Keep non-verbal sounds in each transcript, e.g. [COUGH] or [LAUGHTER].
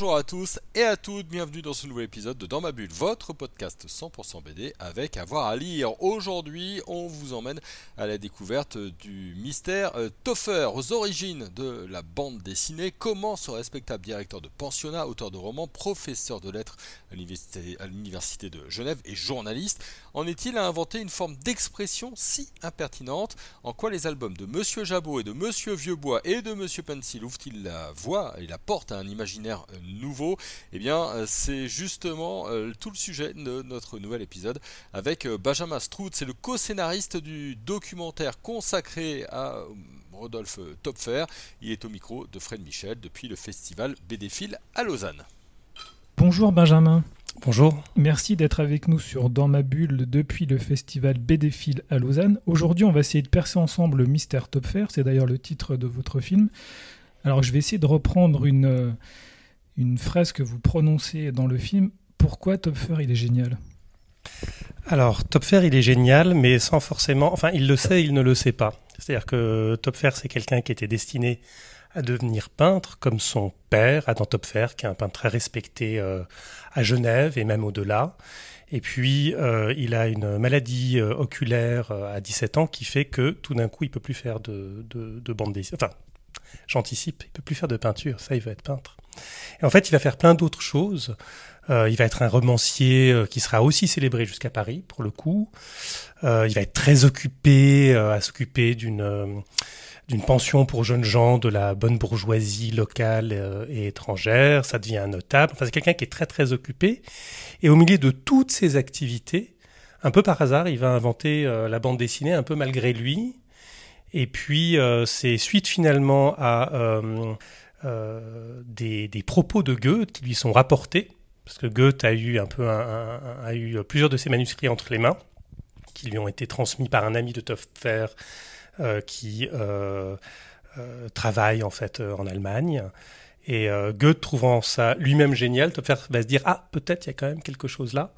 Bonjour à tous et à toutes, bienvenue dans ce nouvel épisode de Dans ma bulle, votre podcast 100% BD avec avoir à lire. Aujourd'hui, on vous emmène à la découverte du mystère euh, Toffer, aux origines de la bande dessinée. Comment ce respectable directeur de pensionnat, auteur de romans, professeur de lettres à l'université- de Genève et journaliste, en est-il à inventer une forme d'expression si impertinente? En quoi les albums de Monsieur Jabot et de Monsieur Vieuxbois et de Monsieur Pencil ouvrent-ils la voie et la porte à un imaginaire euh, nouveau Eh bien, euh, c'est justement euh, tout le sujet de notre nouvel épisode avec euh, Benjamin Strout. C'est le co-scénariste du documentaire consacré à Rodolphe Topfer. Il est au micro de Fred Michel depuis le festival BDphile à Lausanne. Bonjour Benjamin, Bonjour. merci d'être avec nous sur Dans ma bulle depuis le festival BDphile à Lausanne. Aujourd'hui, on va essayer de percer ensemble le mystère Topfer, c'est d'ailleurs le titre de votre film. Alors, je vais essayer de reprendre une, une phrase que vous prononcez dans le film. Pourquoi Topfer il est génial? Alors, Topfer, il est génial, mais sans forcément. Enfin, il le sait, il ne le sait pas. C'est-à-dire que Topfer, c'est quelqu'un qui était destiné à devenir peintre, comme son père, Adam Topfer, qui est un peintre très respecté euh, à Genève et même au-delà. Et puis, euh, il a une maladie euh, oculaire à 17 ans qui fait que tout d'un coup, il peut plus faire de, de, de bande dessinée. Enfin, j'anticipe, il peut plus faire de peinture. Ça, il veut être peintre. Et en fait, il va faire plein d'autres choses. Euh, il va être un romancier euh, qui sera aussi célébré jusqu'à Paris, pour le coup. Euh, il va être très occupé euh, à s'occuper d'une euh, d'une pension pour jeunes gens de la bonne bourgeoisie locale et étrangère. Ça devient un notable. Enfin, c'est quelqu'un qui est très très occupé. Et au milieu de toutes ces activités, un peu par hasard, il va inventer la bande dessinée un peu malgré lui. Et puis, euh, c'est suite finalement à euh, euh, des, propos de Goethe qui lui sont rapportés, parce que Goethe a eu un peu a eu plusieurs de ses manuscrits entre les mains, qui lui ont été transmis par un ami de Topfer qui travaille en fait en Allemagne. Et Goethe trouvant ça lui-même génial, Topfer va se dire ah peut-être il y a quand même quelque chose là,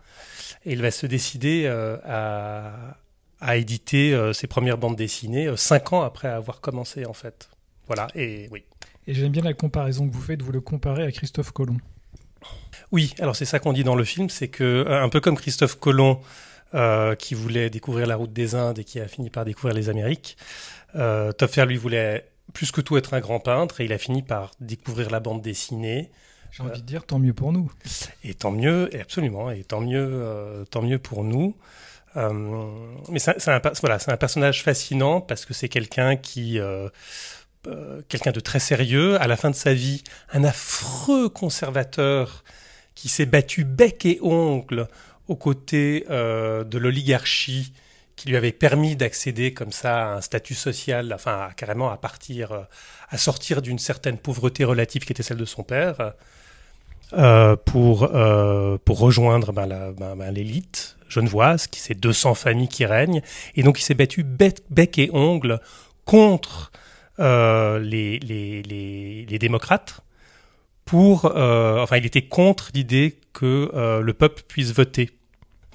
et il va se décider à, à éditer euh, ses premières bandes dessinées euh, cinq ans après avoir commencé en fait. Voilà et oui. Et j'aime bien la comparaison que vous faites, vous le comparez à Christophe Colomb. Oui, alors c'est ça qu'on dit dans le film, c'est que euh, un peu comme Christophe Colomb euh, qui voulait découvrir la route des Indes et qui a fini par découvrir les Amériques, euh, Topfer lui voulait plus que tout être un grand peintre et il a fini par découvrir la bande dessinée. J'ai envie de dire tant mieux pour nous. Et tant mieux, absolument, et tant mieux, euh, tant mieux pour nous. Euh, mais c'est un, voilà, un personnage fascinant parce que c'est quelqu'un qui, euh, euh, quelqu'un de très sérieux. À la fin de sa vie, un affreux conservateur qui s'est battu bec et ongle aux côtés de l'oligarchie qui lui avait permis d'accéder comme ça à un statut social, enfin carrément à partir, à sortir d'une certaine pauvreté relative qui était celle de son père euh, pour, pour rejoindre ben, ben, ben, l'élite genevoise, qui c'est 200 familles qui règnent. Et donc il s'est battu bec, et ongle contre euh, les, démocrates pour... euh, enfin, il était contre l'idée que euh, le peuple puisse voter.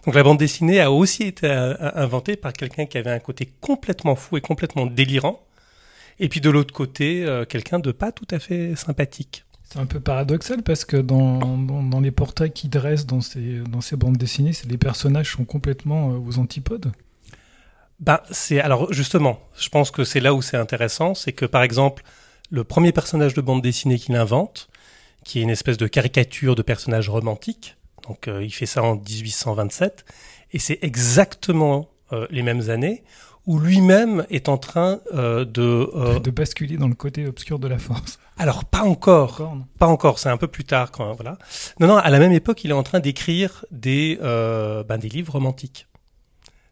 Donc la bande dessinée a aussi été inventée par quelqu'un qui avait un côté complètement fou et complètement délirant. Et puis de l'autre côté, quelqu'un de pas tout à fait sympathique. C'est un peu paradoxal parce que dans, dans, les portraits qu'il dresse dans ces, dans ces bandes dessinées, les personnages sont complètement euh, aux antipodes. Bah, c'est alors justement, je pense que c'est là où c'est intéressant, c'est que par exemple, le premier personnage de bande dessinée qu'il invente, qui est une espèce de caricature de personnage romantique, donc euh, il fait ça en 1827, et c'est exactement euh, les mêmes années où lui-même est en train euh, de euh, De basculer dans le côté obscur de la force. alors pas encore, pas encore, c'est un peu plus tard quand voilà. Non non, à la même époque, il est en train d'écrire des euh, ben, des livres romantiques.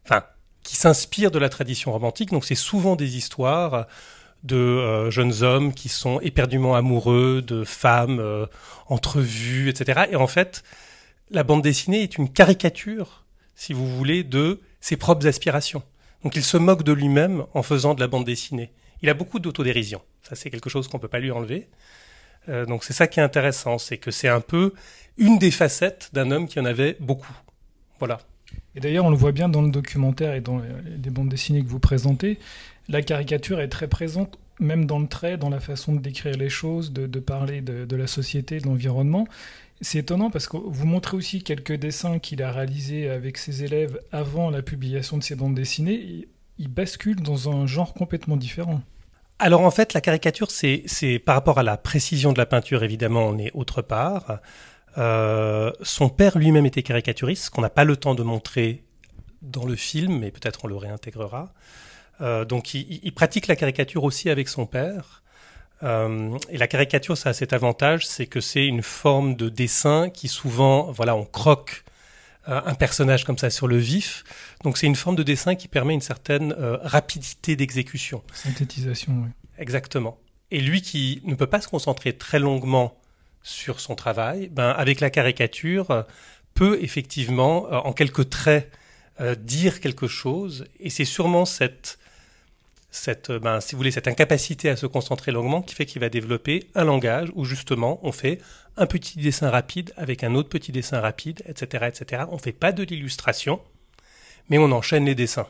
Enfin, qui s'inspirent de la tradition romantique, donc c'est souvent des histoires de euh, jeunes hommes qui sont éperdument amoureux de femmes euh, entrevues, etc. Et en fait, la bande dessinée est une caricature, si vous voulez, de ses propres aspirations. Donc il se moque de lui-même en faisant de la bande dessinée. Il a beaucoup d'autodérision. Ça, c'est quelque chose qu'on peut pas lui enlever. Euh, donc c'est ça qui est intéressant, c'est que c'est un peu une des facettes d'un homme qui en avait beaucoup. Voilà. Et d'ailleurs, on le voit bien dans le documentaire et dans les bandes dessinées que vous présentez, la caricature est très présente, même dans le trait, dans la façon de décrire les choses, de, parler de, la société, de l'environnement. C'est étonnant parce que vous montrez aussi quelques dessins qu'il a réalisés avec ses élèves avant la publication de ses bandes dessinées. il bascule dans un genre complètement différent. Alors en fait, la caricature, c'est par rapport à la précision de la peinture, évidemment, on est autre part. Euh, son père lui-même était caricaturiste, ce qu'on n'a pas le temps de montrer dans le film, mais peut-être on le réintégrera. Euh, donc il, pratique la caricature aussi avec son père. Euh, et la caricature, ça a cet avantage, c'est que c'est une forme de dessin qui souvent, voilà, on croque un personnage comme ça sur le vif. Donc c'est une forme de dessin qui permet une certaine rapidité d'exécution. Synthétisation, oui. Exactement. Et lui qui ne peut pas se concentrer très longuement sur son travail, ben, avec la caricature, peut effectivement, euh, en quelques traits, euh, dire quelque chose. Et c'est sûrement cette, cette, euh, ben, si vous voulez, cette incapacité à se concentrer longuement qui fait qu'il va développer un langage où justement on fait un petit dessin rapide avec un autre petit dessin rapide, etc., etc. On fait pas de l'illustration, mais on enchaîne les dessins.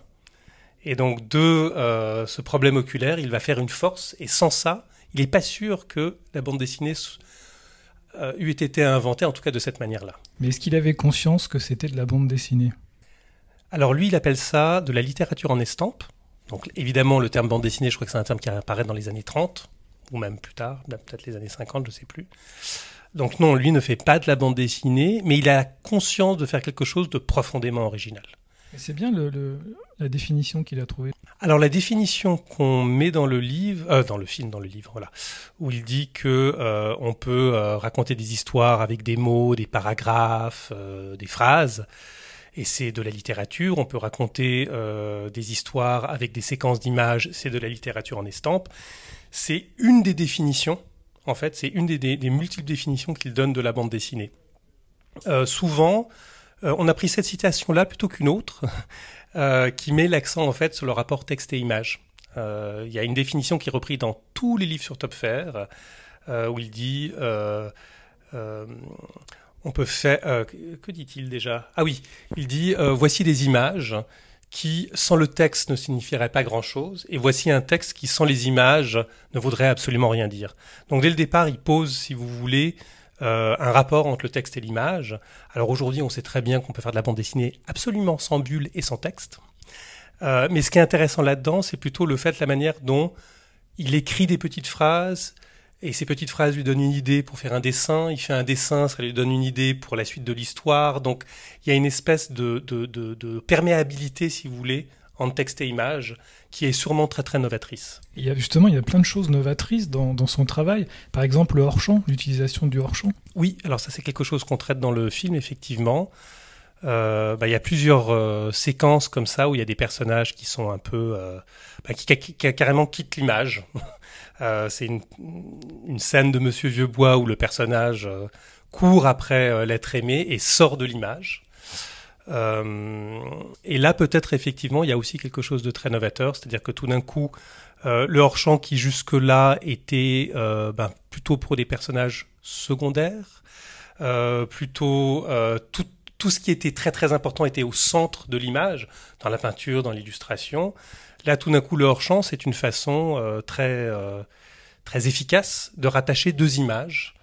Et donc de ce problème oculaire, il va faire une force, et sans ça, il n'est pas sûr que la bande dessinée euh, eût été inventé, en tout cas de cette manière-là. Mais est-ce qu'il avait conscience que c'était de la bande dessinée? Alors lui, il appelle ça de la littérature en estampe. Donc évidemment, le terme bande dessinée, je crois que c'est un terme qui apparaît dans les années 30, ou même plus tard, peut-être les années 50, je ne sais plus. Donc non, lui ne fait pas de la bande dessinée, mais il a conscience de faire quelque chose de profondément original. C'est bien le, la définition qu'il a trouvée. Alors la définition qu'on met dans le livre, euh, dans le film, dans le livre, voilà, où il dit que euh, on peut euh, raconter des histoires avec des mots, des paragraphes, des phrases, et c'est de la littérature. On peut raconter des histoires avec des séquences d'images, c'est de la littérature en estampe. C'est une des définitions, en fait, c'est une des, multiples définitions qu'il donne de la bande dessinée. souvent, on a pris cette citation-là plutôt qu'une autre. [LAUGHS] Euh, qui met l'accent en fait sur le rapport texte et image. Euh, il y a une définition qui est reprise dans tous les livres sur Topfer, euh, où il dit on peut faire. que dit-il déjà? Ah oui, il dit voici des images qui, sans le texte, ne signifieraient pas grand-chose, et voici un texte qui, sans les images, ne vaudrait absolument rien dire. Donc dès le départ, il pose, si vous voulez, euh, un rapport entre le texte et l'image. Alors aujourd'hui, on sait très bien qu'on peut faire de la bande dessinée absolument sans bulles et sans texte. Euh, mais ce qui est intéressant là-dedans, c'est plutôt le fait, la manière dont il écrit des petites phrases, et ces petites phrases lui donnent une idée pour faire un dessin. Il fait un dessin, ça lui donne une idée pour la suite de l'histoire. Donc il y a une espèce de, de, de perméabilité, si vous voulez, en texte et image, qui est sûrement très très novatrice. Il y a justement il y a plein de choses novatrices dans, dans son travail. Par exemple le hors-champ, l'utilisation du hors-champ. Oui, alors ça c'est quelque chose qu'on traite dans le film effectivement. Euh, bah, il y a plusieurs euh, séquences comme ça où il y a des personnages qui sont un peu euh, bah, qui, qui, qui, carrément quittent l'image. C'est une, scène de Monsieur Vieuxbois où le personnage court après l'être aimé et sort de l'image. Euh, et là, peut-être effectivement, il y a aussi quelque chose de très novateur, c'est-à-dire que tout d'un coup, euh, le hors-champ qui jusque-là était euh, ben, plutôt pour des personnages secondaires, plutôt tout, ce qui était très très important était au centre de l'image, dans la peinture, dans l'illustration. Là, tout d'un coup, le hors-champ, c'est une façon très très efficace de rattacher deux images.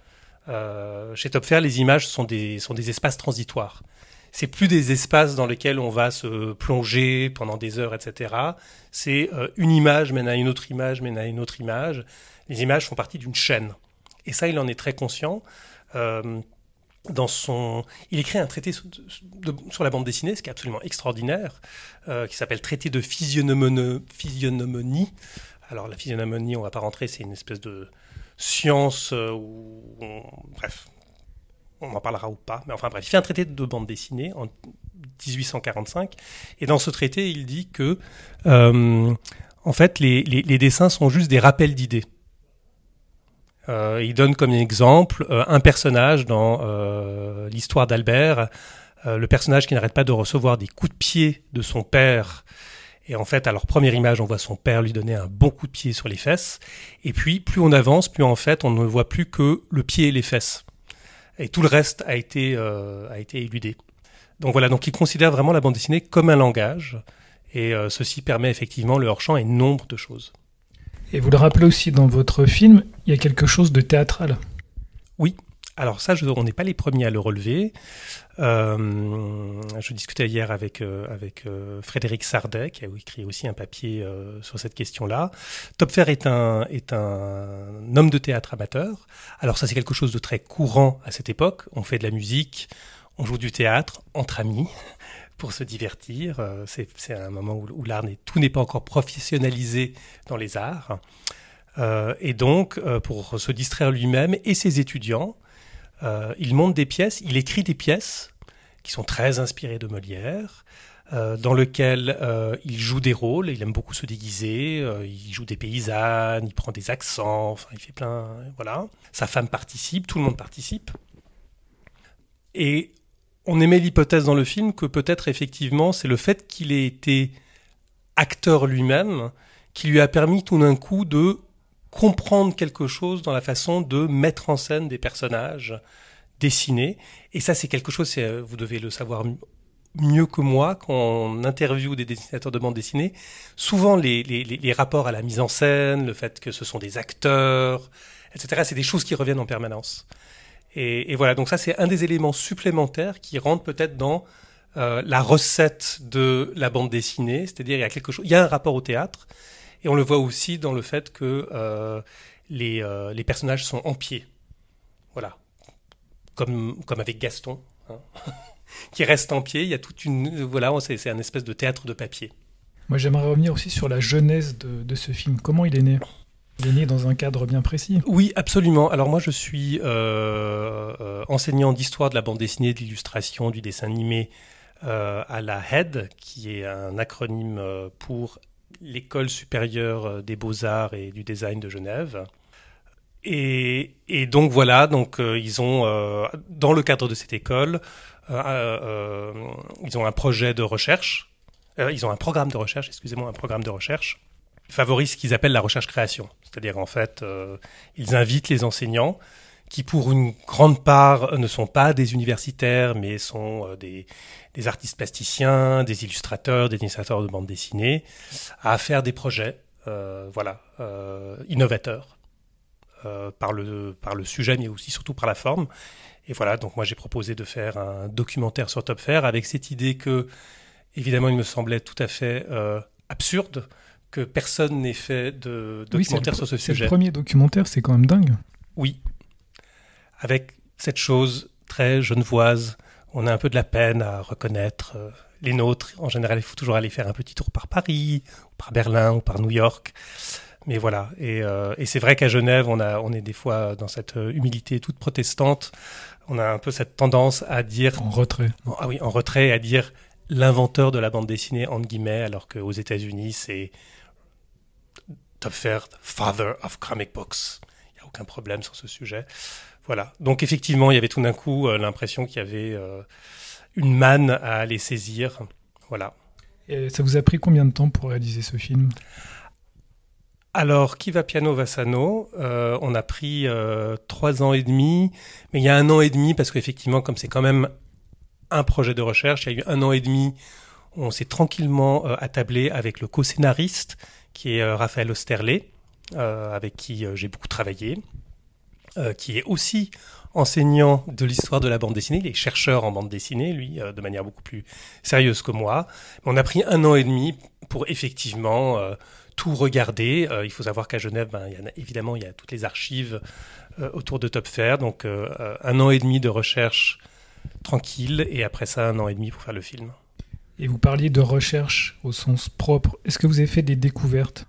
chez Topfer, les images sont des, sont des espaces transitoires c'est plus des espaces dans lesquels on va se plonger pendant des heures, etc. C'est euh, une image mène à une autre image, mène à une autre image. Les images font partie d'une chaîne. Et ça, il en est très conscient. Euh, dans son, il écrit un traité sur, la bande dessinée, ce qui est absolument extraordinaire, euh, qui s'appelle Traité de physionomonie. Alors la physionomonie, on va pas rentrer, c'est une espèce de science où, bref, on en parlera ou pas, mais enfin bref, il fait un traité de bande dessinée en 1845, et dans ce traité, il dit que, euh, en fait, les, dessins sont juste des rappels d'idées. Euh, il donne comme exemple euh, un personnage dans l'histoire d'Albert, le personnage qui n'arrête pas de recevoir des coups de pied de son père Et en fait, alors première image, on voit son père lui donner un bon coup de pied sur les fesses. Et puis, plus on avance, plus en fait, on ne voit plus que le pied et les fesses. Et tout le reste a été, euh, a été éludé. Donc voilà, donc il considère vraiment la bande dessinée comme un langage. Et euh, ceci permet effectivement le hors-champ et nombre de choses. Et vous le rappelez aussi dans votre film, il y a quelque chose de théâtral. Oui, alors ça, je, on n'est pas les premiers à le relever. Euh, je discutais hier avec, euh, avec euh, Frédéric Sardet, qui a écrit aussi un papier sur cette question-là. Topfer est un, est un homme de théâtre amateur. Alors ça, c'est quelque chose de très courant à cette époque. On fait de la musique, on joue du théâtre entre amis pour se divertir. Euh, C'est un moment où, où l'art n'est tout n'est pas encore professionnalisé dans les arts. Euh, et donc, euh, pour se distraire lui-même et ses étudiants, il monte des pièces, il écrit des pièces qui sont très inspirées de Molière, dans lesquelles il joue des rôles, il aime beaucoup se déguiser, il joue des paysannes, il prend des accents, enfin il fait plein, voilà. Sa femme participe, tout le monde participe. Et on émet l'hypothèse dans le film que peut-être effectivement c'est le fait qu'il ait été acteur lui-même qui lui a permis tout d'un coup de comprendre quelque chose dans la façon de mettre en scène des personnages dessinés. Et ça, c'est quelque chose, euh, vous devez le savoir mieux que moi, quand on interviewe des dessinateurs de bande dessinée, souvent les rapports à la mise en scène, le fait que ce sont des acteurs, etc., c'est des choses qui reviennent en permanence. Et, et voilà, donc ça, c'est un des éléments supplémentaires qui rentrent peut-être dans euh, la recette de la bande dessinée, c'est-à-dire il y a quelque chose, il y a un rapport au théâtre, et on le voit aussi dans le fait que euh, les, euh, les personnages sont en pied. Voilà. Comme, comme avec Gaston, hein, [LAUGHS] qui reste en pied. Il y a toute une. Voilà, c'est un espèce de théâtre de papier. Moi, j'aimerais revenir aussi sur la genèse de, de ce film. Comment il est né? Dans un cadre bien précis. Oui, absolument. Alors moi, je suis euh, euh, enseignant d'histoire de la bande dessinée, de l'illustration, du dessin animé euh, à la HED, qui est un acronyme pour l'École supérieure des beaux-arts et du design de Genève. Et, donc voilà, donc ils ont dans le cadre de cette école, ils ont un projet de recherche, ils ont un programme de recherche, excusez-moi, un programme de recherche qui favorise ce qu'ils appellent la recherche-création. C'est-à-dire en fait, euh, ils invitent les enseignants qui pour une grande part ne sont pas des universitaires, mais sont euh, des, artistes plasticiens, des illustrateurs, des dessinateurs de bande dessinée, à faire des projets, euh, voilà, innovateurs par le par le sujet, mais aussi surtout par la forme. Et voilà, donc moi j'ai proposé de faire un documentaire sur Top Fair avec cette idée que, évidemment, il me semblait tout à fait absurde que personne n'ait fait de Oui, documentaire le- sur ce C'est le sujet. premier documentaire, c'est quand même dingue. Oui. Avec cette chose très genevoise, on a un peu de la peine à reconnaître euh, les nôtres. En général, il faut toujours aller faire un petit tour par Paris, ou par Berlin, ou par New York. Mais voilà. Et, euh, et c'est vrai qu'à Genève, on, a, on est des fois dans cette euh, humilité toute protestante. On a un peu cette tendance à dire En retrait. en- ah oui, en retrait à dire l'inventeur de la bande dessinée, entre guillemets, alors qu'aux États-Unis, c'est The father of comic books. Il n'y a aucun problème sur ce sujet. Voilà. Donc, effectivement, il y avait tout d'un coup euh, l'impression qu'il y avait euh, une manne à aller saisir. Voilà. Et ça vous a pris combien de temps pour réaliser ce film? Alors, qui va piano va sano euh, On a pris euh, trois ans et demi, mais il y a un an et demi parce qu'effectivement, comme c'est quand même un projet de recherche, il y a eu un an et demi. On s'est tranquillement euh, attablé avec le co-scénariste qui est euh, Raphaël Osterlé, euh, avec qui j'ai beaucoup travaillé, qui est aussi enseignant de l'histoire de la bande dessinée, il est chercheur en bande dessinée, lui, de manière beaucoup plus sérieuse que moi. On a pris un an et demi pour effectivement tout regarder. Euh, il faut savoir qu'à Genève, ben, il y a, évidemment, il y a toutes les archives autour de Top Fair. Donc, un an et demi de recherche tranquille et après ça, un an et demi pour faire le film. Et vous parliez de recherche au sens propre. Est-ce que vous avez fait des découvertes?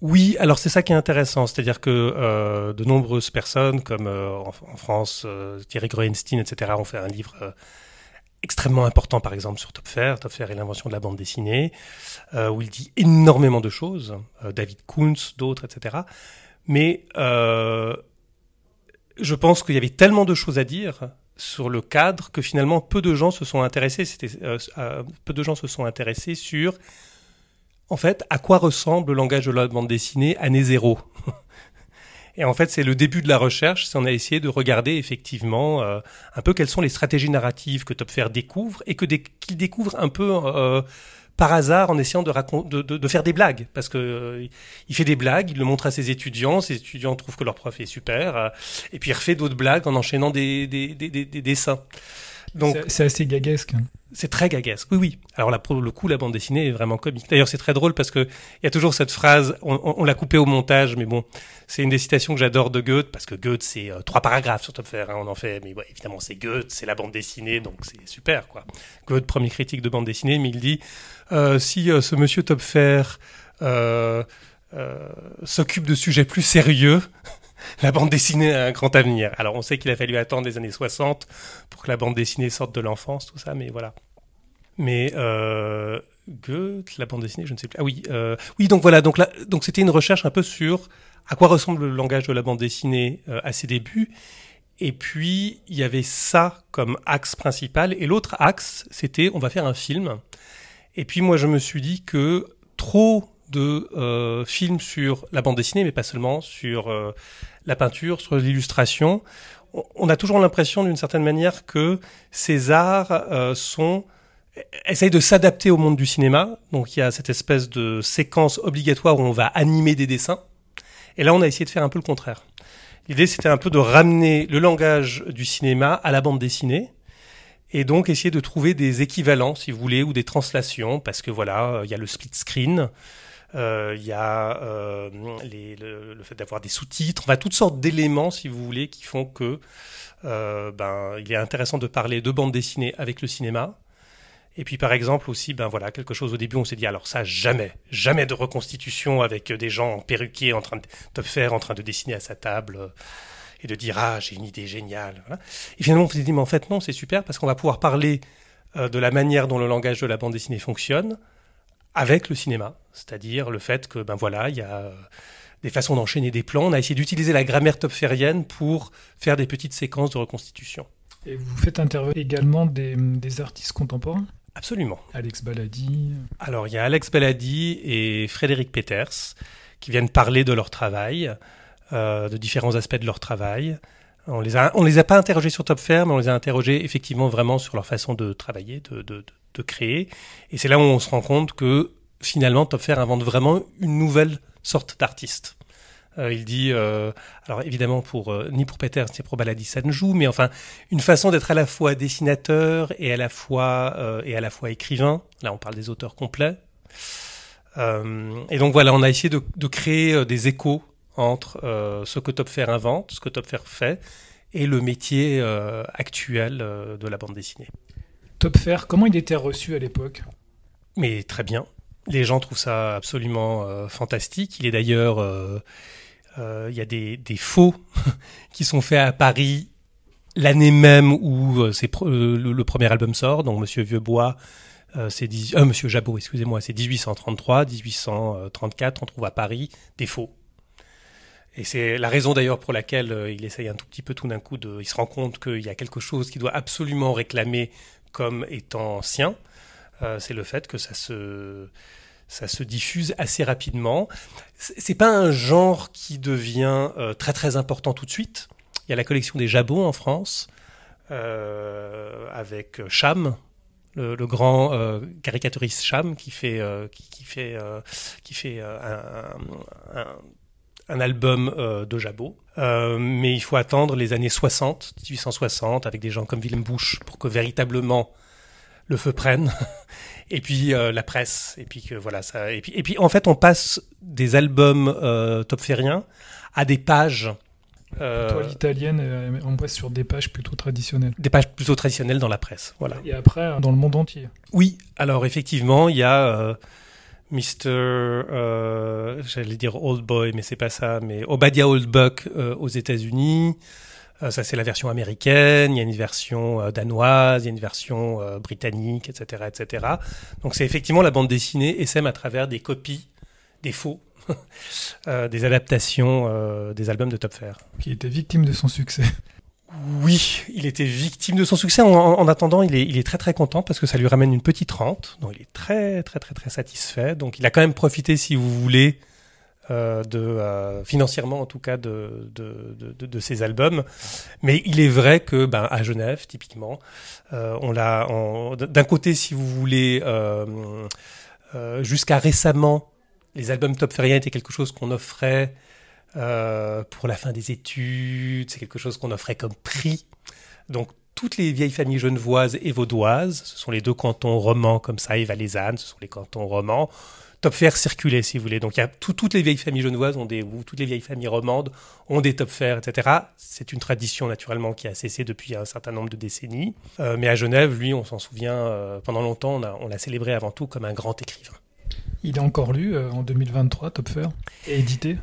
Oui, alors c'est ça qui est intéressant, c'est-à-dire que euh, de nombreuses personnes, comme euh, en, France, euh, Thierry Groenstein, etc., ont fait un livre euh, extrêmement important, par exemple, sur Topfer, Topfer et l'invention de la bande dessinée, où il dit énormément de choses, David Kuntz, d'autres, etc. Mais je pense qu'il y avait tellement de choses à dire sur le cadre que finalement peu de gens se sont intéressés. C'était euh, euh, peu de gens se sont intéressés sur en fait, à quoi ressemble le langage de la bande dessinée année zéro [LAUGHS] Et en fait, c'est le début de la recherche. C'est on a essayé de regarder effectivement euh, un peu quelles sont les stratégies narratives que Topfer découvre et que qu'il découvre un peu par hasard en essayant de, de, de, de, faire des blagues. Parce que euh, il fait des blagues, il le montre à ses étudiants, ses étudiants trouvent que leur prof est super, euh, et puis il refait d'autres blagues en enchaînant des, des, des, des dessins. Donc c'est assez gaguesque. Hein. C'est très gaguesque, oui, oui. Alors là, pour le coup, la bande dessinée est vraiment comique. D'ailleurs, c'est très drôle parce que il y a toujours cette phrase, on, on, l'a coupée au montage, mais bon, c'est une des citations que j'adore de Goethe, parce que Goethe, c'est euh, trois paragraphes sur Topfer, hein, on en fait, mais ouais, évidemment, c'est Goethe, c'est la bande dessinée, donc c'est super, quoi. Goethe, premier critique de bande dessinée, mais il dit, si euh, ce monsieur Topfer euh, euh, s'occupe de sujets plus sérieux, [LAUGHS] la bande dessinée a un grand avenir. Alors on sait qu'il a fallu attendre les années 60 pour que la bande dessinée sorte de l'enfance, tout ça, mais voilà. Mais euh, Goethe, la bande dessinée, je ne sais plus. Ah oui, euh, oui, donc voilà, donc là, donc c'était une recherche un peu sur à quoi ressemble le langage de la bande dessinée euh, à ses débuts. Et puis il y avait ça comme axe principal, et l'autre axe, c'était on va faire un film. Et puis moi je me suis dit que trop de euh, films sur la bande dessinée, mais pas seulement, sur euh, la peinture, sur l'illustration. On a toujours l'impression, d'une certaine manière, que ces arts euh, sont essayent de s'adapter au monde du cinéma. Donc il y a cette espèce de séquence obligatoire où on va animer des dessins. Et là, on a essayé de faire un peu le contraire. L'idée, c'était un peu de ramener le langage du cinéma à la bande dessinée et donc essayer de trouver des équivalents, si vous voulez, ou des translations, parce que voilà, il y a le split screen, euh, il y a euh, le, fait d'avoir des sous-titres, enfin toutes sortes d'éléments, si vous voulez, qui font que euh, ben, il est intéressant de parler de bande dessinée avec le cinéma. Et puis par exemple aussi, ben voilà, quelque chose au début, on s'est dit alors ça jamais, jamais de reconstitution avec des gens perruquiers en train de faire, en train de dessiner à sa table et de dire ah j'ai une idée géniale. Et finalement on s'est dit mais en fait non c'est super parce qu'on va pouvoir parler de la manière dont le langage de la bande dessinée fonctionne, avec le cinéma, c'est-à-dire le fait que ben voilà, il y a euh, des façons d'enchaîner des plans. On a essayé d'utiliser la grammaire topférienne pour faire des petites séquences de reconstitution. Et vous faites intervenir également des, artistes contemporains? Absolument. Alex Baladi. Alors il y a Alex Baladi et Frédéric Peters qui viennent parler de leur travail, euh, de différents aspects de leur travail. On les a, on les a pas interrogés sur Topfer, mais on les a interrogés effectivement vraiment sur leur façon de travailler, de, de, de créer. Et c'est là où on se rend compte que finalement Topfer invente vraiment une nouvelle sorte d'artiste. Euh, il dit, euh, alors évidemment pour euh, ni pour Peters ni pour Baladi ça ne joue, mais enfin une façon d'être à la fois dessinateur et à la fois euh, et à la fois écrivain. Là on parle des auteurs complets. Euh, et donc voilà, on a essayé de, de créer des échos entre ce que Topfer invente, ce que Topfer fait, et le métier actuel de la bande dessinée. Topfer, comment il était reçu à l'époque? Mais très bien. Les gens trouvent ça absolument euh, fantastique. Il est d'ailleurs, euh, euh, il y a des, des faux [LAUGHS] qui sont faits à Paris l'année même où c'est le, premier album sort. Donc Monsieur Vieuxbois, c'est Monsieur Jabot, excusez-moi, c'est 1833, 1834. On trouve à Paris des faux. Et c'est la raison d'ailleurs pour laquelle il essaye un tout petit peu tout d'un coup de, il se rend compte qu'il y a quelque chose qui doit absolument réclamer comme étant sien, euh, c'est le fait que ça se, ça se diffuse assez rapidement. C'est pas un genre qui devient euh, très très important tout de suite. Il y a la collection des Jabots en France, euh, avec Cham, le, grand caricaturiste Cham, qui fait, qui, fait, qui fait un album euh, de Jabot. Euh, mais il faut attendre les années 60, 1860, avec des gens comme Willem Busch, pour que véritablement le feu prenne. [LAUGHS] et puis euh, la presse. Et puis que voilà ça. Et puis, et puis en fait, on passe des albums euh, topfériens à des pages. Euh, Toile italienne, on passe sur des pages plutôt traditionnelles. Des pages plutôt traditionnelles dans la presse, voilà. Et après, dans le monde entier. Oui, alors effectivement, il y a Mr. Euh, j'allais dire Old Boy, mais c'est pas ça, mais Obadiah Old Buck euh, aux États-Unis. Euh, ça, c'est la version américaine. Il y a une version danoise, il y a une version britannique, etc., etc. Donc, c'est effectivement la bande dessinée SM à travers des copies, des faux, [LAUGHS] des adaptations des albums de Top Fair. Qui était victime de son succès. Oui, il était victime de son succès. En, en attendant, il est, très très content parce que ça lui ramène une petite rente. Donc il est très très très très satisfait. Donc il a quand même profité, si vous voulez, euh, de euh, financièrement en tout cas de, de, ses albums. Mais il est vrai que ben, à Genève, typiquement, euh, on l'a d'un côté, si vous voulez, jusqu'à récemment, les albums top feriens étaient quelque chose qu'on offrait euh, pour la fin des études, c'est quelque chose qu'on offrait comme prix. Donc toutes les vieilles familles genevoises et vaudoises, ce sont les deux cantons romans comme ça, et valaisannes, ce sont les cantons romans. Top Fair circulait, si vous voulez. Donc, y toutes les vieilles familles genevoises ont des, ou toutes les vieilles familles romandes ont des Top etc. C'est une tradition, naturellement, qui a cessé depuis un certain nombre de décennies. Euh, mais à Genève, lui, on s'en souvient, euh, pendant longtemps, on l'a célébré avant tout comme un grand écrivain. Il est encore lu en 2023, Top Fair, et édité?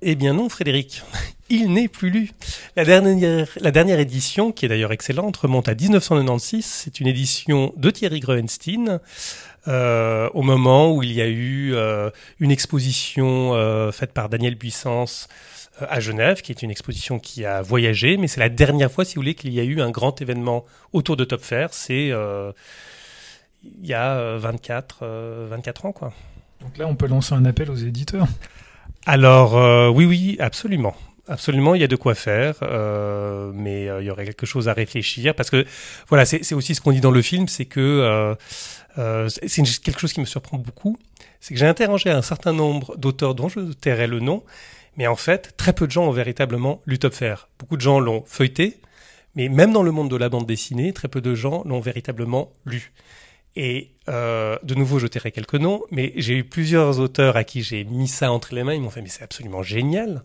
Eh bien non, Frédéric, [LAUGHS] il n'est plus lu. La dernière, la édition, qui est d'ailleurs excellente, remonte à 1996. C'est une édition de Thierry Groenstein, euh, au moment où il y a eu euh, une exposition euh, faite par Daniel Buissance euh, à Genève, qui est une exposition qui a voyagé, mais c'est la dernière fois, si vous voulez, qu'il y a eu un grand événement autour de Top Fair. C'est il y a 24, 24 ans, quoi. Donc là, on peut lancer un appel aux éditeurs. Alors euh, oui, oui, absolument. Absolument, il y a de quoi faire, euh, mais euh, il y aurait quelque chose à réfléchir parce que voilà, c'est aussi ce qu'on dit dans le film, c'est que c'est quelque chose qui me surprend beaucoup, c'est que j'ai interrogé un certain nombre d'auteurs dont je tairai le nom, mais en fait, très peu de gens ont véritablement lu Top Fair. Beaucoup de gens l'ont feuilleté, mais même dans le monde de la bande dessinée, très peu de gens l'ont véritablement lu. Et euh, de nouveau, je tairai quelques noms, mais j'ai eu plusieurs auteurs à qui j'ai mis ça entre les mains. Ils m'ont fait, mais c'est absolument génial.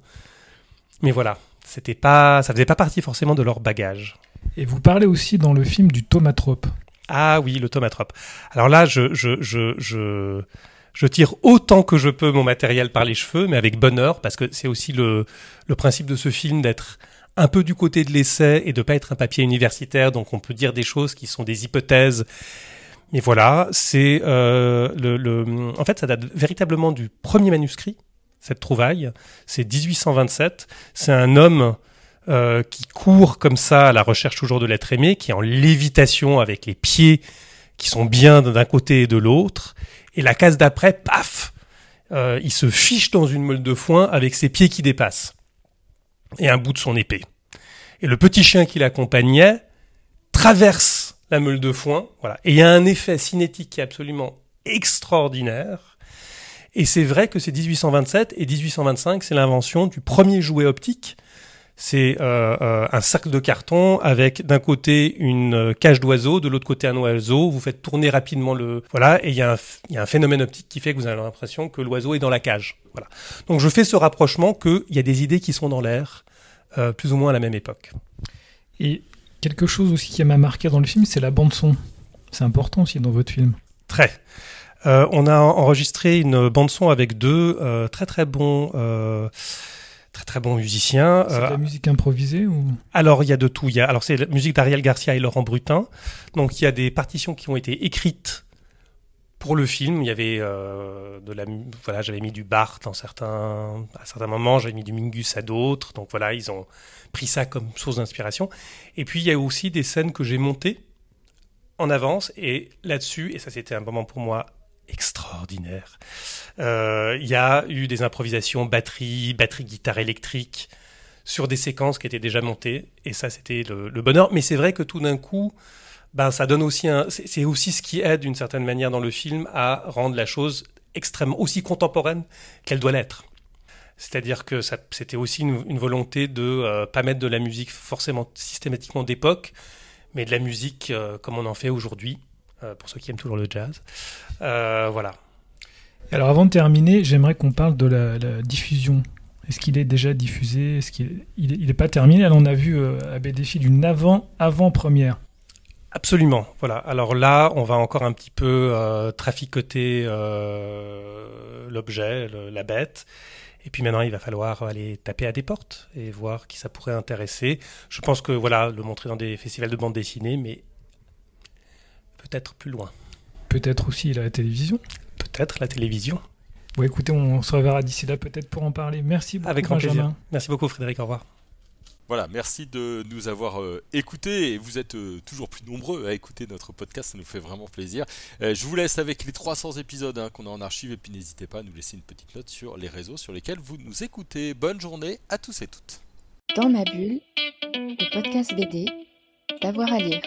Mais voilà, c'était pas, ça faisait pas partie forcément de leur bagage. Et vous parlez aussi dans le film du tomatrope. Ah oui, le tomatrope. Alors là, je, je, je, je, je tire autant que je peux mon matériel par les cheveux, mais avec bonheur, parce que c'est aussi le, le principe de ce film d'être un peu du côté de l'essai et de pas être un papier universitaire, donc on peut dire des choses qui sont des hypothèses et voilà, c'est euh, le, le, en fait, ça date véritablement du premier manuscrit, cette trouvaille. C'est 1827. C'est un homme euh, qui court comme ça à la recherche toujours de l'être aimé, qui est en lévitation avec les pieds qui sont bien d'un côté et de l'autre. Et la case d'après, paf, euh, il se fiche dans une meule de foin avec ses pieds qui dépassent et un bout de son épée. Et le petit chien qui l'accompagnait traverse la meule de foin. Voilà. Et il y a un effet cinétique qui est absolument extraordinaire. Et c'est vrai que c'est 1827 et 1825, c'est l'invention du premier jouet optique. C'est euh, euh, un cercle de carton avec d'un côté une cage d'oiseau, de l'autre côté un oiseau. Vous faites tourner rapidement le voilà et il y, a un, y a un phénomène optique qui fait que vous avez l'impression que l'oiseau est dans la cage. Voilà. Donc je fais ce rapprochement qu'il y a des idées qui sont dans l'air, euh, plus ou moins à la même époque. Et Quelque chose aussi qui m'a marqué dans le film, c'est la bande son. C'est important aussi dans votre film. Très. Euh, on a enregistré une bande son avec deux euh, très très bons. Euh, très très bons musiciens. C'est de la musique improvisée ou? Alors il y a de tout. Il y a alors c'est la musique d'Ariel Garcia et Laurent Brutin. Donc il y a des partitions qui ont été écrites pour le film. Il y avait de la voilà j'avais mis du Barthes en certains à certains moments j'avais mis du Mingus à d'autres. Donc voilà ils ont pris ça comme source d'inspiration. Et puis il y a aussi des scènes que j'ai montées en avance et là-dessus, et ça c'était un moment pour moi extraordinaire, euh, il y a eu des improvisations batterie, batterie guitare électrique sur des séquences qui étaient déjà montées et ça c'était le, bonheur. Mais c'est vrai que tout d'un coup, ben ça donne aussi c'est aussi ce qui aide d'une certaine manière dans le film à rendre la chose extrêmement aussi contemporaine qu'elle doit l'être. C'est-à-dire que c'était aussi une, volonté de euh, pas mettre de la musique forcément systématiquement d'époque, mais de la musique euh, comme on en fait aujourd'hui, euh, pour ceux qui aiment toujours le jazz. Euh, voilà. Alors avant de terminer, j'aimerais qu'on parle de la, diffusion. Est-ce qu'il est déjà diffusé? Est-ce qu'il il est, pas terminé? Alors on a vu à BDFI d'une avant avant première. Absolument. Voilà. Alors là, on va encore un petit peu traficoter l'objet, la bête. Et puis maintenant, il va falloir aller taper à des portes et voir qui ça pourrait intéresser. Je pense que voilà, le montrer dans des festivals de bande dessinée, mais peut-être plus loin. Peut-être aussi la télévision. Peut-être la télévision. Bon, écoutez, on se reverra d'ici là peut-être pour en parler. Merci beaucoup. Avec grand plaisir. Merci beaucoup, Frédéric. Au revoir. Voilà, merci de nous avoir euh, écoutés. Vous êtes euh, toujours plus nombreux à écouter notre podcast, ça nous fait vraiment plaisir. Euh, je vous laisse avec les 300 épisodes hein, qu'on a en archive et puis n'hésitez pas à nous laisser une petite note sur les réseaux sur lesquels vous nous écoutez. Bonne journée à tous et toutes. Dans ma bulle, le podcast BD, d'avoir à lire.